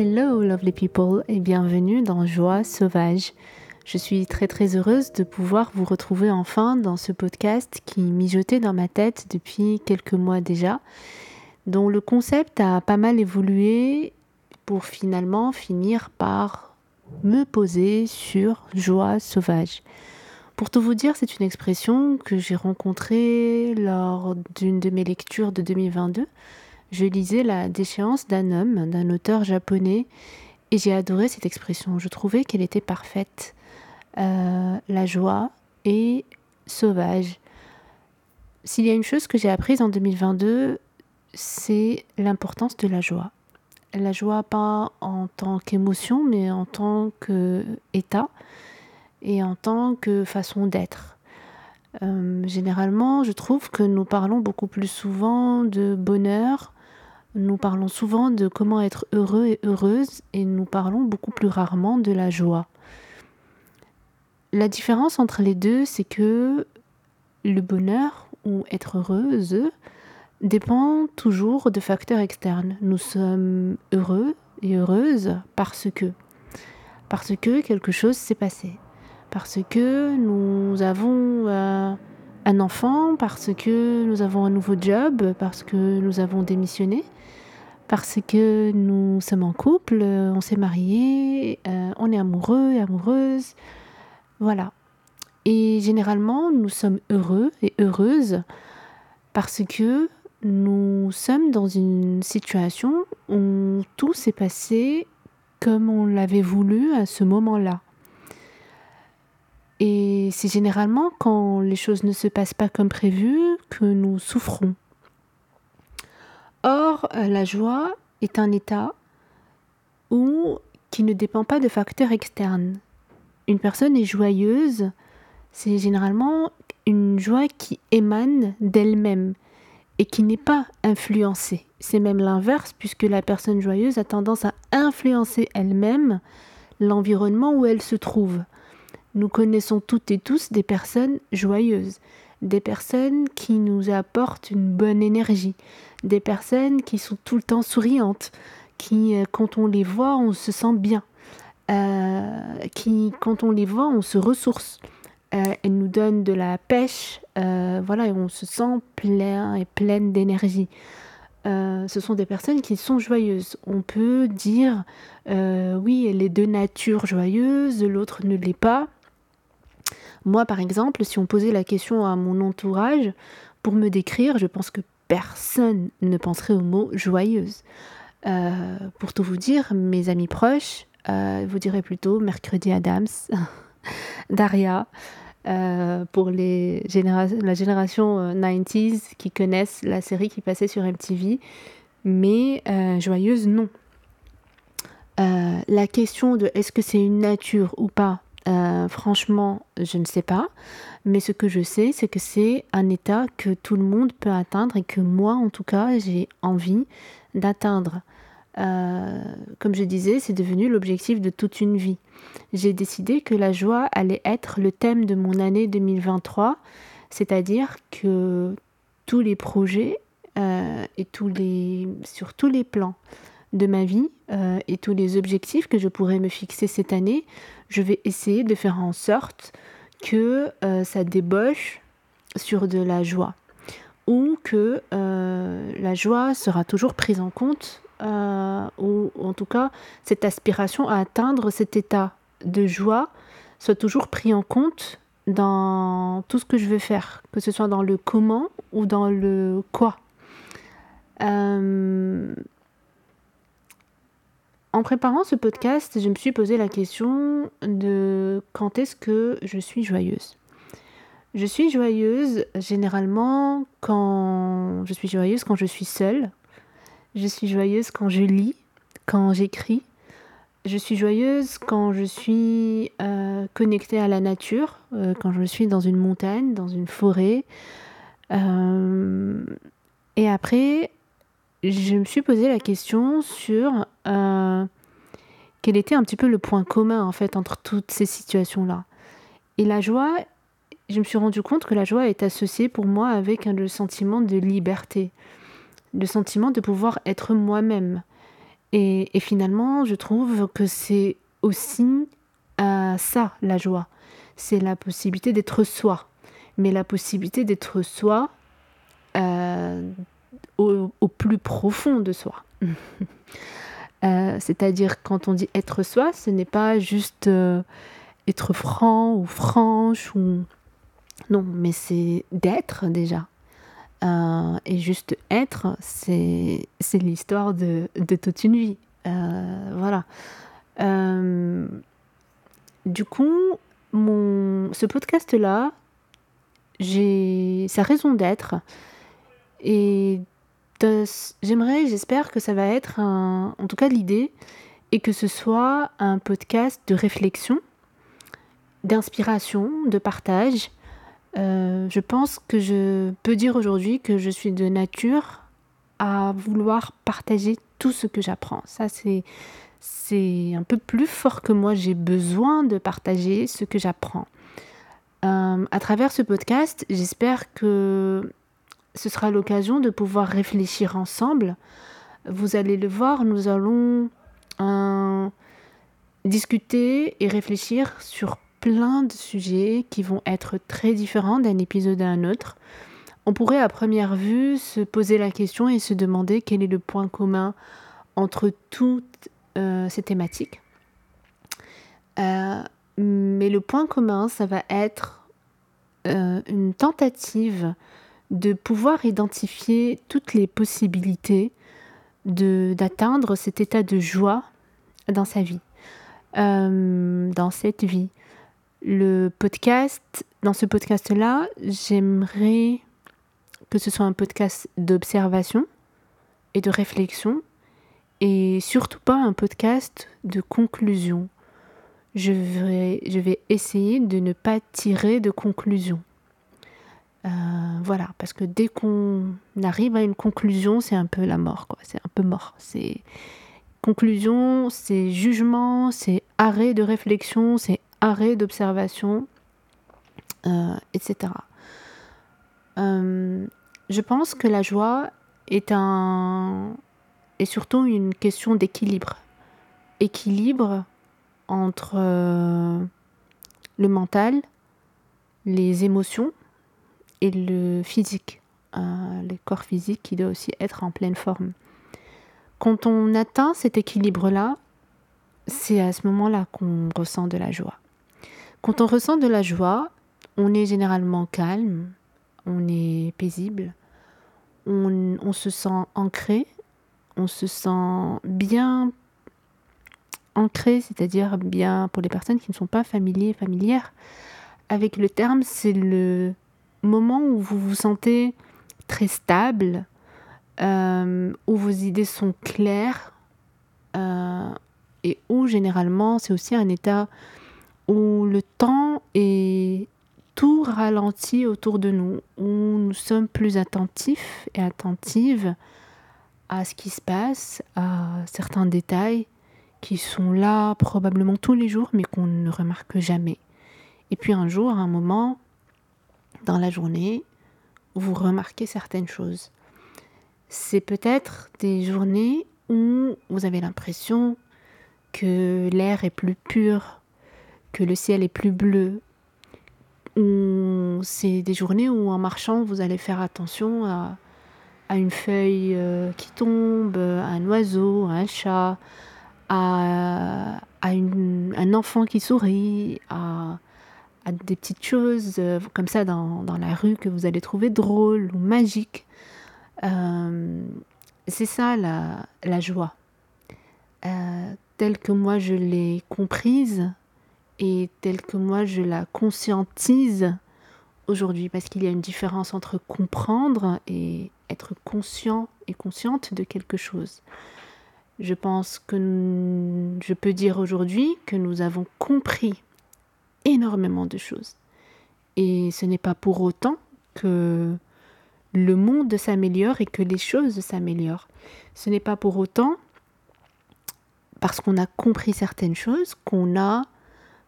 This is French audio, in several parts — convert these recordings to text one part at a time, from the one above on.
Hello lovely people et bienvenue dans Joie sauvage. Je suis très très heureuse de pouvoir vous retrouver enfin dans ce podcast qui mijotait dans ma tête depuis quelques mois déjà, dont le concept a pas mal évolué pour finalement finir par me poser sur Joie sauvage. Pour tout vous dire, c'est une expression que j'ai rencontrée lors d'une de mes lectures de 2022 je lisais La déchéance d'un homme, d'un auteur japonais, et j'ai adoré cette expression. Je trouvais qu'elle était parfaite. Euh, la joie est sauvage. S'il y a une chose que j'ai apprise en 2022, c'est l'importance de la joie. La joie pas en tant qu'émotion, mais en tant qu'état et en tant que façon d'être. Euh, généralement, je trouve que nous parlons beaucoup plus souvent de bonheur, nous parlons souvent de comment être heureux et heureuse et nous parlons beaucoup plus rarement de la joie. La différence entre les deux, c'est que le bonheur ou être heureuse dépend toujours de facteurs externes. Nous sommes heureux et heureuses parce que parce que quelque chose s'est passé, parce que nous avons euh, un enfant, parce que nous avons un nouveau job, parce que nous avons démissionné, parce que nous sommes en couple, on s'est mariés, euh, on est amoureux et amoureuse. Voilà. Et généralement, nous sommes heureux et heureuses parce que nous sommes dans une situation où tout s'est passé comme on l'avait voulu à ce moment-là. Et c'est généralement quand les choses ne se passent pas comme prévu que nous souffrons. Or, euh, la joie est un état qui ne dépend pas de facteurs externes. Une personne est joyeuse, c'est généralement une joie qui émane d'elle-même et qui n'est pas influencée. C'est même l'inverse puisque la personne joyeuse a tendance à influencer elle-même l'environnement où elle se trouve. Nous connaissons toutes et tous des personnes joyeuses, des personnes qui nous apportent une bonne énergie, des personnes qui sont tout le temps souriantes, qui, euh, quand on les voit, on se sent bien, euh, qui, quand on les voit, on se ressource. Euh, elles nous donnent de la pêche, voilà, et on se sent plein et pleine d'énergie. ce sont des personnes qui sont joyeuses. On peut dire, oui, elle est de nature joyeuse, l'autre ne l'est pas. Moi, par exemple, si on posait la question à mon entourage pour me décrire, je pense que personne ne penserait au mot joyeuse. Euh, pour tout vous dire, mes amis proches euh, vous direz plutôt Mercredi Adams, Daria, euh, pour les la génération 90s qui connaissent la série qui passait sur MTV, mais joyeuse, non. la question de est-ce que c'est une nature ou pas euh, franchement, je ne sais pas. Mais ce que je sais, c'est que c'est un état que tout le monde peut atteindre et que moi, en tout cas, j'ai envie d'atteindre. Euh, comme je disais, c'est devenu l'objectif de toute une vie. J'ai décidé que la joie allait être le thème de mon année 2023, c'est-à-dire que tous les projets euh, et tous les, sur tous les plans de ma vie et tous les objectifs que je pourrais me fixer cette année, je vais essayer de faire en sorte que euh, ça débauche sur de la joie ou que euh, la joie sera toujours prise en compte euh, ou en tout cas cette aspiration à atteindre cet état de joie soit toujours pris en compte dans tout ce que je veux faire, que ce soit dans le comment ou dans le quoi. En préparant ce podcast, je me suis posé la question de quand est-ce que je suis joyeuse. Je suis joyeuse généralement quand je suis joyeuse quand je suis seule. Je suis joyeuse quand je lis, quand j'écris. Je suis joyeuse quand je suis euh, connectée à la nature, euh, quand je suis dans une montagne, dans une forêt. Euh, et après, je me suis posé la question sur euh, quel était un petit peu le point commun en fait entre toutes ces situations-là. Et la joie, je me suis rendu compte que la joie est associée pour moi avec le sentiment de liberté, le sentiment de pouvoir être moi-même. Et, finalement, je trouve que c'est aussi euh, ça, la joie. C'est la possibilité d'être soi. Mais la possibilité d'être soi euh, au, plus profond de soi. Euh, c'est-à-dire, quand on dit être soi, ce n'est pas juste être franc ou franche ou non, mais c'est d'être déjà. Euh, et juste être, c'est l'histoire de, de, toute une vie. Euh, voilà. Euh, du coup, mon, ce podcast-là, j'ai sa raison d'être. Et j'aimerais, j'espère que ça va être, un, en tout cas l'idée, et que ce soit un podcast de réflexion, d'inspiration, de partage, euh, je pense que je peux dire aujourd'hui que je suis de nature à vouloir partager tout ce que j'apprends. Ça, c'est, c'est un peu plus fort que moi. J'ai besoin de partager ce que j'apprends. Euh, à travers ce podcast, j'espère que ce sera l'occasion de pouvoir réfléchir ensemble. Vous allez le voir, nous allons euh, discuter et réfléchir sur plein de sujets qui vont être très différents d'un épisode à un autre. On pourrait à première vue se poser la question et se demander quel est le point commun entre toutes euh, ces thématiques. Euh, mais le point commun, ça va être une tentative de pouvoir identifier toutes les possibilités d'atteindre cet état de joie dans sa vie, dans cette vie le podcast, dans ce podcast-là, j'aimerais que ce soit un podcast d'observation et de réflexion et surtout pas un podcast de conclusion. Je vais, je vais essayer de ne pas tirer de conclusion. Euh, voilà, parce que dès qu'on arrive à une conclusion, c'est un peu la mort, quoi. C'est un peu mort. C'est conclusion, c'est jugement, c'est arrêt de réflexion, c'est arrêt d'observation, euh, etc. Euh, je pense que la joie est, un, est surtout une question d'équilibre. Équilibre entre le mental, les émotions et le physique. le corps physique qui doit aussi être en pleine forme. Quand on atteint cet équilibre-là, c'est à ce moment-là qu'on ressent de la joie. Quand on ressent de la joie, on est généralement calme, on est paisible, on, se sent ancré, on se sent bien ancré, c'est-à-dire bien pour les personnes qui ne sont pas familiers, familières avec le terme, c'est le moment où vous vous sentez très stable, euh, où vos idées sont claires euh, et où généralement c'est aussi un état où le temps est tout ralenti autour de nous, où nous sommes plus attentifs et attentives à ce qui se passe, à certains détails qui sont là probablement tous les jours mais qu'on ne remarque jamais. Et puis un jour, à un moment dans la journée, vous remarquez certaines choses. C'est peut-être des journées où vous avez l'impression que l'air est plus pur, que le ciel est plus bleu. C'est des journées où en marchant, vous allez faire attention à, une feuille euh, qui tombe, un oiseau, un chat, à, un enfant qui sourit, à, des petites choses euh, comme ça dans, la rue que vous allez trouver drôles ou magiques. Euh, c'est ça la, joie. telle que moi je l'ai comprise et telle que moi je la conscientise aujourd'hui, parce qu'il y a une différence entre comprendre et être conscient et consciente de quelque chose. Je pense que je peux dire aujourd'hui que nous avons compris énormément de choses. Et ce n'est pas pour autant que le monde s'améliore et que les choses s'améliorent. Ce n'est pas pour autant parce qu'on a compris certaines choses qu'on a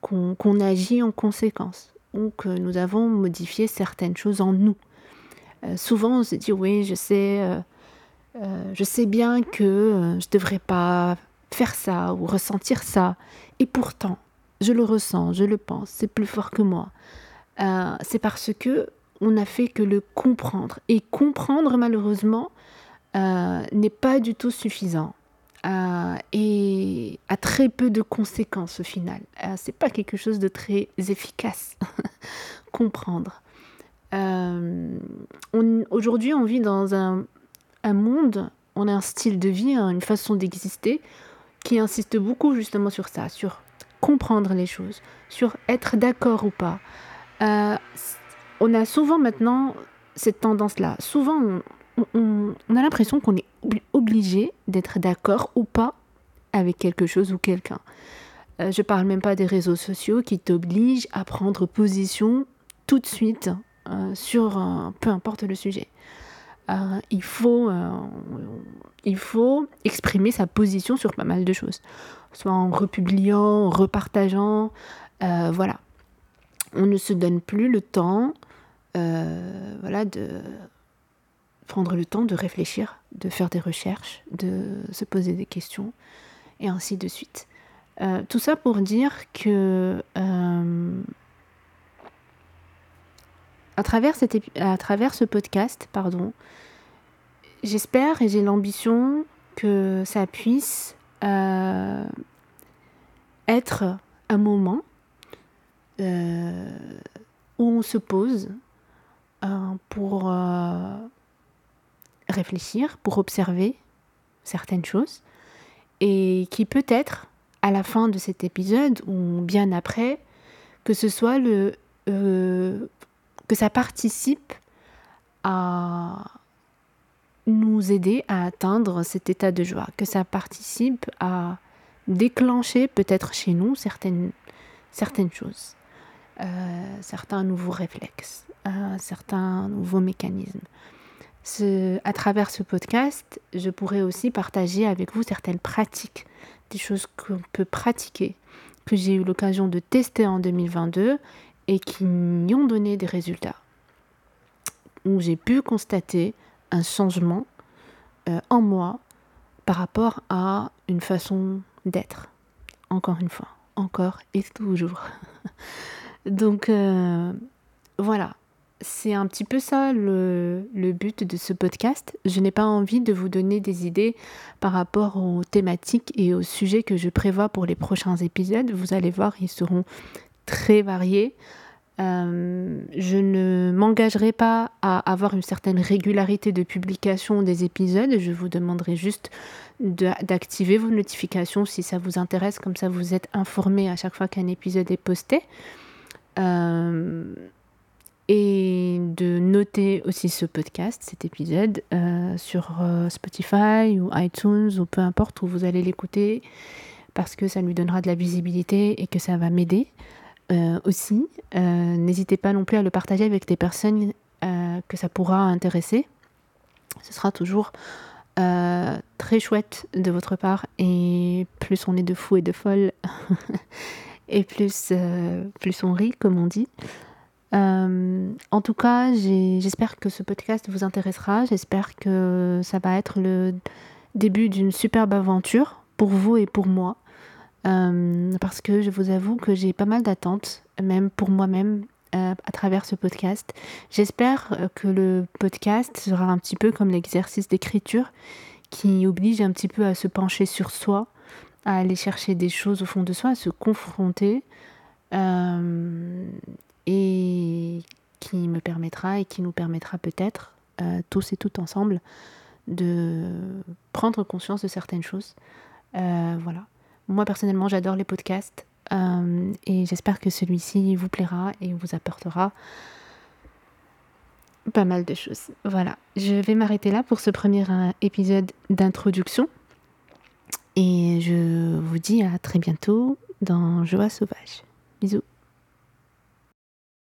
qu'on agit en conséquence ou que nous avons modifié certaines choses en nous. Euh, souvent, on se dit, oui, je sais, euh, je sais bien que je ne devrais pas faire ça ou ressentir ça. Et pourtant, je le ressens, je le pense, c'est plus fort que moi. c'est parce que on n'a fait que le comprendre. Et comprendre, malheureusement, n'est pas du tout suffisant. Euh, et a très peu de conséquences au final. Euh, c'est pas quelque chose de très efficace. Comprendre. Euh, aujourd'hui, on vit dans un, un, monde, on a un style de vie, hein, une façon d'exister qui insiste beaucoup justement sur ça, sur comprendre les choses, sur être d'accord ou pas. on a souvent maintenant cette tendance-là. Souvent, on, a l'impression qu'on est obligé d'être d'accord ou pas avec quelque chose ou quelqu'un. Euh, je parle même pas des réseaux sociaux qui t'obligent à prendre position tout de suite euh, sur peu importe le sujet. Euh, il, faut, il faut exprimer sa position sur pas mal de choses, soit en republiant, en repartageant, voilà. On ne se donne plus le temps, voilà, de prendre le temps de réfléchir, de faire des recherches, de se poser des questions, et ainsi de suite. Euh, tout ça pour dire que euh, à, travers à travers ce podcast, pardon, j'espère et j'ai l'ambition que ça puisse euh, être un moment où on se pose pour réfléchir, pour observer certaines choses, et qui peut-être, à la fin de cet épisode, ou bien après, que ce soit le... Euh, que ça participe à nous aider à atteindre cet état de joie, que ça participe à déclencher peut-être chez nous certaines, certaines choses, euh, certains nouveaux réflexes, euh, certains nouveaux mécanismes à travers ce podcast, je pourrais aussi partager avec vous certaines pratiques, des choses qu'on peut pratiquer, que j'ai eu l'occasion de tester en 2022 et qui m'y ont donné des résultats. Où j'ai pu constater changement euh, en moi par rapport à une façon d'être. Encore une fois, encore et toujours. Donc euh, voilà, c'est un petit peu ça le, but de ce podcast. Je n'ai pas envie de vous donner des idées par rapport aux thématiques et aux sujets que je prévois pour les prochains épisodes. Vous allez voir, ils seront très variés. Euh, je ne m'engagerai pas à avoir une certaine régularité de publication des épisodes. Je vous demanderai juste d'activer vos notifications si ça vous intéresse, comme ça vous êtes informé à chaque fois qu'un épisode est posté. Euh, et de noter aussi ce podcast, cet épisode, euh, sur Spotify ou iTunes ou peu importe où vous allez l'écouter, parce que ça lui donnera de la visibilité et que ça va m'aider euh, aussi. N'hésitez pas non plus à le partager avec des personnes que ça pourra intéresser. Ce sera toujours très chouette de votre part et plus on est de fous et de folles et plus, plus on rit, comme on dit. Euh, en tout cas, j'espère que ce podcast vous intéressera. J'espère que ça va être le début d'une superbe aventure pour vous et pour moi. Euh, parce que je vous avoue que j'ai pas mal d'attentes, même pour moi-même, euh, à travers ce podcast. J'espère que le podcast sera un petit peu comme l'exercice d'écriture qui oblige un petit peu à se pencher sur soi, à aller chercher des choses au fond de soi, à se confronter. Euh, et qui me permettra et qui nous permettra peut-être, euh, tous et toutes ensemble, de prendre conscience de certaines choses. Euh, voilà. Moi personnellement, j'adore les podcasts euh, et j'espère que celui-ci vous plaira et vous apportera pas mal de choses. Voilà. Je vais m'arrêter là pour ce premier épisode d'introduction et je vous dis à très bientôt dans Joie sauvage. Bisous.